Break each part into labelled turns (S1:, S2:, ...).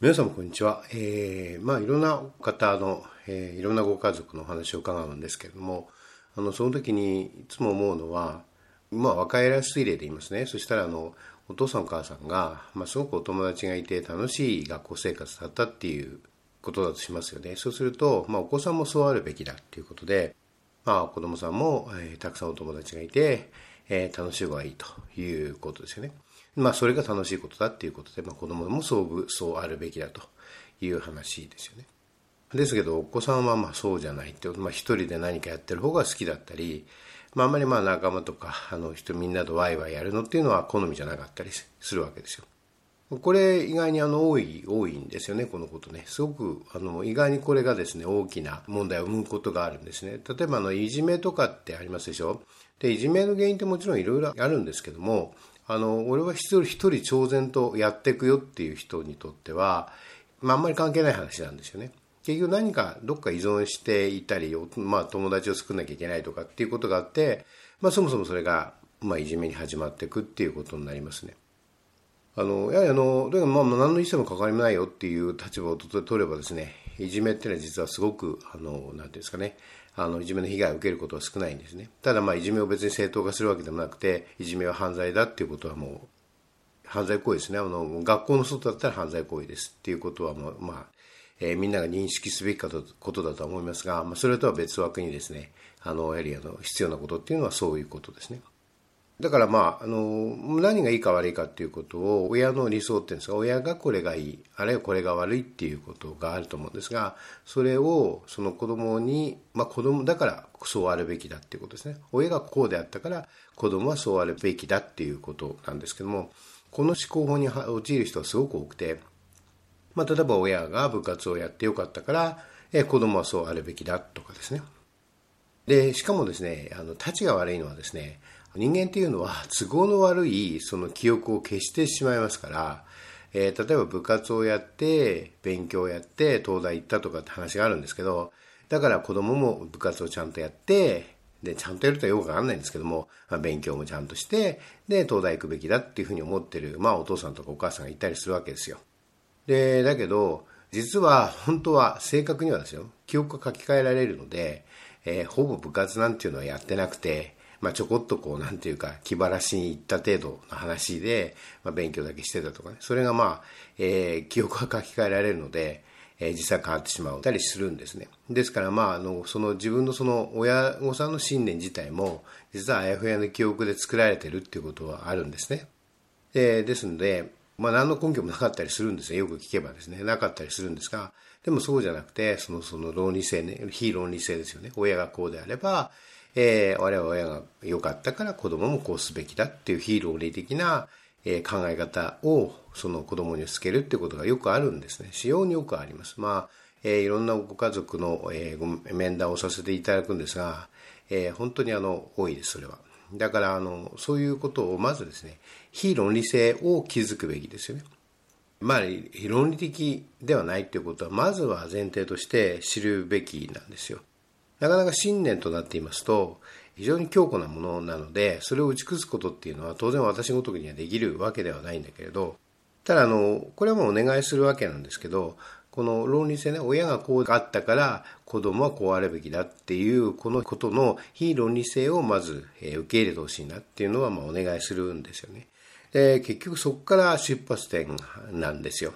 S1: 皆様こんにちは。えー、まあいろんな方の、えー、いろんなご家族のお話を伺うんですけれども、あの、その時にいつも思うのは、まあ若いらしい例で言いますね。そしたらあの、お父さんお母さんが、まあすごくお友達がいて楽しい学校生活だったっていうことだとしますよね。そうすると、まあお子さんもそうあるべきだっていうことで、まあ子供さんも、えー、たくさんお友達がいて、えー、楽しい方がいいということですよね。まあ、それが楽しいことだっていうことで、まあ、子供もそうそうあるべきだという話ですよね。ですけど、お子さんはまあそうじゃないって、まあ、一人で何かやってる方が好きだったり、まあ、あんまりまあ仲間とか、あの人みんなとワイワイやるのっていうのは好みじゃなかったりするわけですよ。これ意外にあの多い、多いんですよね、このことね。すごく、あの、意外にこれがですね、大きな問題を生むことがあるんですね。例えばあの、いじめとかってありますでしょで、いじめの原因ってもちろんいろいろあるんですけども、あの、俺は一人一人超然とやっていくよっていう人にとっては、まあ、あんまり関係ない話なんですよね。結局何かどっか依存していたり、まあ、友達を作んなきゃいけないとかっていうことがあって、まあ、そもそもそれが、まあ、いじめに始まっていくっていうことになりますね。あの、やはりあの、だからまあ、何の一切も関わりもないよっていう立場を取ればですね、いじめっていうのは実はすごく、あの、なんていうんですかね、あのいじめの被害を受けることは少ないんですね。ただまあいじめを別に正当化するわけでもなくていじめは犯罪だっていうことはもう犯罪行為ですね。あの学校の外だったら犯罪行為ですっていうことはもうまあえー、みんなが認識すべきことだと思いますが、まあ、それとは別枠にですね、あの、やはりあの必要なことっていうのはそういうことですね。だからまあ、あの、何がいいか悪いかっていうことを、親の理想っていうんですか、親がこれがいい、あるいはこれが悪いっていうことがあると思うんですが、それをその子供に、まあ子供だからそうあるべきだっていうことですね。親がこうであったから子供はそうあるべきだっていうことなんですけども、この思考法に陥る人はすごく多くて、まあ例えば親が部活をやってよかったから、え子供はそうあるべきだとかですね。で、しかもですね、あの、立ちが悪いのはですね、人間っていうのは都合の悪いその記憶を消してしまいますから、えー、例えば部活をやって、勉強をやって、東大行ったとかって話があるんですけど、だから子供も部活をちゃんとやって、で、ちゃんとやるとはよくわかんないんですけども、まあ、勉強もちゃんとして、で、東大行くべきだっていうふうに思ってる、まあお父さんとかお母さんがいたりするわけですよ。で、だけど、実は本当は正確にはですよ、記憶が書き換えられるので、えー、ほぼ部活なんていうのはやってなくて、まあ、ちょこっとこう、なんていうか、気晴らしに行った程度の話で、まあ、勉強だけしてたとかね。それがまあ、えー、記憶が書き換えられるので、えー、実際変わってしまったりするんですね。ですから、まあ、あの、その自分のその親御さんの信念自体も、実はあやふやの記憶で作られてるっていうことはあるんですね。で、ですので、まあ、何の根拠もなかったりするんですね。よく聞けばですね。なかったりするんですが、でもそうじゃなくて、その、その論理性ね、非論理性ですよね。親がこうであれば、えー、我々親が良かったから子供もこうすべきだっていうヒーロー理的な、え、考え方をその子供につけるってことがよくあるんですね。非常によくあります。まあ、えー、いろんなご家族の、えー、面談をさせていただくんですが、えー、本当にあの、多いです、それは。だから、あの、そういうことをまずですね、非論理性を築くべきですよね。まあ、論理的ではないということは、まずは前提として知るべきなんですよ。なかなか信念となっていますと、非常に強固なものなので、それを打ち崩すことっていうのは当然私ごとくにはできるわけではないんだけれど、ただあの、これはもうお願いするわけなんですけど、この論理性ね、親がこうあったから子供はこうあるべきだっていう、このことの非論理性をまず受け入れてほしいなっていうのはまお願いするんですよね。で、結局そこから出発点なんですよ。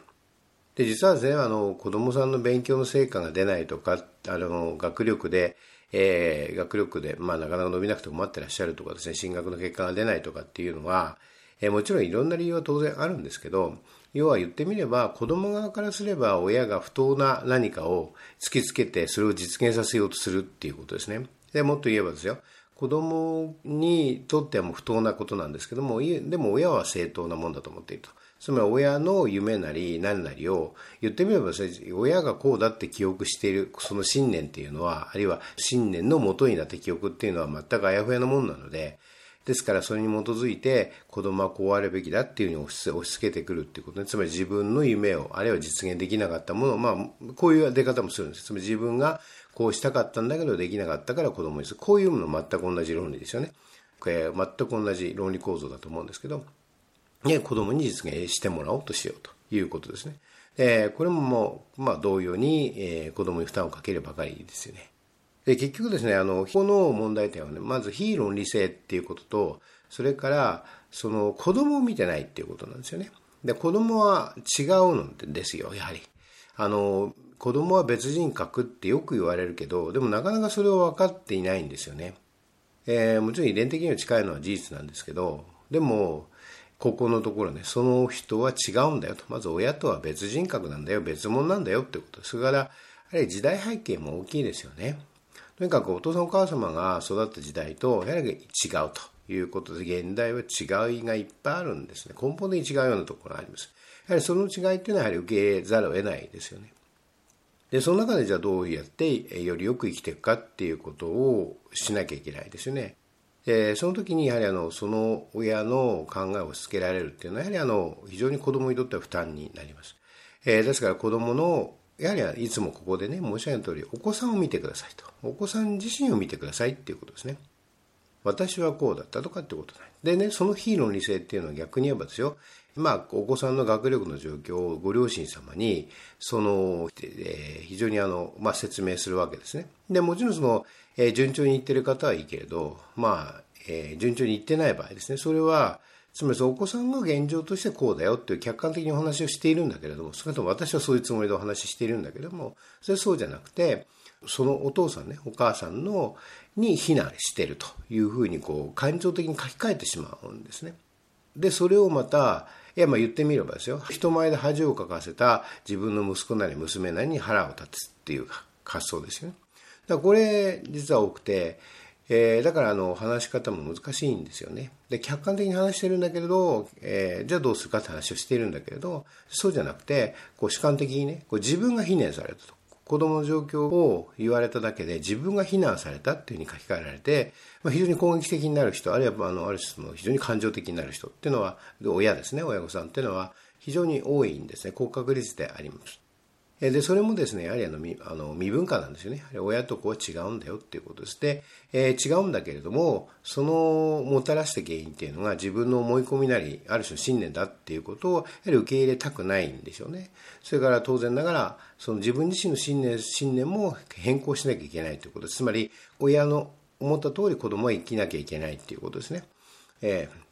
S1: で、実はですね、あの、子供さんの勉強の成果が出ないとか、あの、学力で、えー、学力で、まあ、なかなか伸びなくて困ってらっしゃるとかですね、進学の結果が出ないとかっていうのは、えー、もちろんいろんな理由は当然あるんですけど、要は言ってみれば、子供側からすれば親が不当な何かを突きつけて、それを実現させようとするっていうことですね。で、もっと言えばですよ、子供にとってはも不当なことなんですけども、でも親は正当なもんだと思っていると。つまり親の夢なり何なりを言ってみれば親がこうだって記憶しているその信念っていうのは、あるいは信念のもとになった記憶っていうのは全くあやふやなもんなので、ですからそれに基づいて子供はこうあるべきだっていうふうに押し押し付けてくるっていうことね。つまり自分の夢を、あるいは実現できなかったものを、まあ、こういう出方もするんです。つまり自分がこうしたかったんだけどできなかったから子供にする。こういうもの全く同じ論理ですよね。これ全く同じ論理構造だと思うんですけど、ね、子供に実現してもらおうとしようということですね。えこれももう、まあ、同様に、えー、子供に負担をかけるばかりですよね。で、結局ですね、あの、この問題点はね、まず非論理性っていうことと、それから、その子供を見てないっていうことなんですよね。で、子供は違うんですよ、やはり。あの、子供は別人格ってよく言われるけど、でもなかなかそれを分かっていないんですよね。えー、もちろん遺伝的には近いのは事実なんですけど、でも、ここのところね、その人は違うんだよと。まず親とは別人格なんだよ、別物なんだよってことそれから、やはり時代背景も大きいですよね。とにかくお父さんお母様が育った時代と、やはり違うということで、現代は違いがいっぱいあるんですね。根本的に違うようなところがあります。やはりその違いっていうのはやはり受け入れざるを得ないですよね。で、その中でじゃあどうやってよりよく生きていくかっていうことをしなきゃいけないですよね。でその時にやはりあのその親の考えを押し付けられるっていうのはやはりあの非常に子どもにとっては負担になります。えー、ですから子どものやはりいつもここでね申し上げた通りお子さんを見てくださいとお子さん自身を見てくださいっていうことですね。私はこうだったとかってことない。でね、その非論理性っていうのは逆に言えばですよ、まあ、お子さんの学力の状況をご両親様に、その、えー、非常にあの、まあ、説明するわけですね。で、もちろんその、えー、順調にいってる方はいいけれど、まあ、えー、順調にいってない場合ですね、それは、つまりお子さんが現状としてこうだよっていう客観的にお話をしているんだけれども、それとも私はそういうつもりでお話ししているんだけれども、それはそうじゃなくて、そのお父さんね、お母さんの、に非難しているというふうにこう、感情的に書き換えてしまうんですね。で、それをまた、いや、まあ言ってみればですよ。人前で恥をかかせた自分の息子なり娘なりに腹を立つっていう発想ですよね。だこれ、実は多くて、えー、だからあの話し方も難しいんですよね。で、客観的に話してるんだけれど、えー、じゃあどうするかって話をしているんだけれど、そうじゃなくて、こう主観的にね、こう自分が非難されたと。子供の状況を言われただけで自分が非難されたっていうふうに書き換えられて、まあ、非常に攻撃的になる人、あるいはあのある種の非常に感情的になる人っていうのは、親ですね、親御さんっていうのは非常に多いんですね。高確率であります。で、それもですね、やはりあの、あの未文化なんですよね。親と子は違うんだよっていうことです。で、えー、違うんだけれども、そのもたらした原因っていうのが自分の思い込みなり、ある種の信念だっていうことを、やはり受け入れたくないんでしょうね。それから当然ながら、その自分自身の信念、信念も変更しなきゃいけないということです。つまり、親の思った通り子供は生きなきゃいけないっていうことですね。えー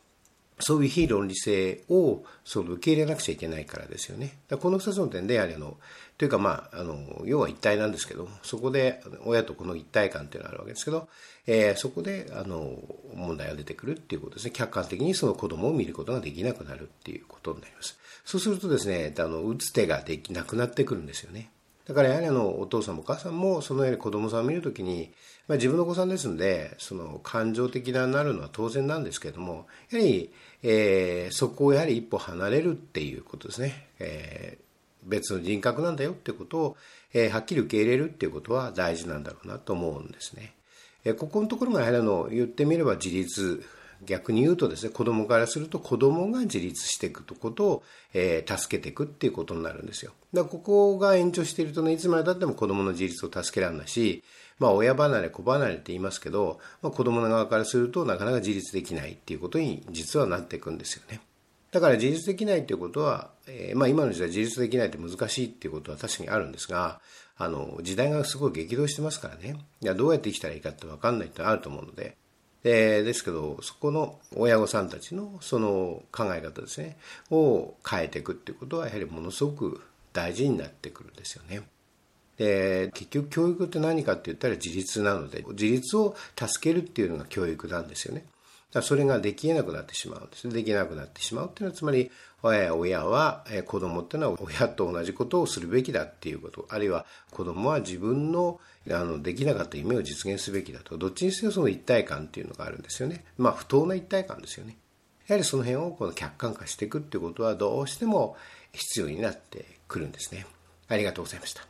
S1: そういう非論理性をその受け入れなくちゃいけないからですよね。この2つの点で、やはりあの、というかまあ、あの、要は一体なんですけど、そこで親とこの一体感っていうのがあるわけですけど、えー、そこで、あの、問題が出てくるっていうことですね。客観的にその子供を見ることができなくなるっていうことになります。そうするとですね、あの、打つ手ができなくなってくるんですよね。だからやはりあの、お父さんもお母さんも、そのように子供さんを見るときに、まあ、自分のお子さんですんで、その感情的ななるのは当然なんですけれども、やはり、えー、そこをやはり一歩離れるっていうことですね。えー、別の人格なんだよってことを、えー、はっきり受け入れるっていうことは大事なんだろうなと思うんですね。えー、ここのところがやはりあの言ってみれば自立逆に言うとですね、子供からすると子供が自立していくことを、えー、助けていくっていうことになるんですよ。だからここが延長しているとね、いつまでたっても子供の自立を助けられないし、まあ親離れ子離れって言いますけど、まあ、子供の側からするとなかなか自立できないっていうことに実はなっていくんですよね。だから自立できないっていうことは、えー、まあ今の時代自立できないって難しいっていうことは確かにあるんですが、あの、時代がすごい激動してますからね。いや、どうやって生きたらいいかって分かんないってあると思うので、でですけど、そこの親御さんたちのその考え方ですね、を変えていくっていうことは、やはりものすごく大事になってくるんですよね。で、結局教育って何かって言ったら自立なので、自立を助けるっていうのが教育なんですよね。だそれができなくなってしまうんです。できなくなってしまうっていうのは、つまり、親は、子供っていうのは親と同じことをするべきだっていうこと、あるいは子供は自分のあのできなかった夢を実現すべきだと、どっちにせよその一体感っていうのがあるんですよね。まあ、不当な一体感ですよね。やはりその辺をこの客観化していくっていうことはどうしても必要になってくるんですね。ありがとうございました。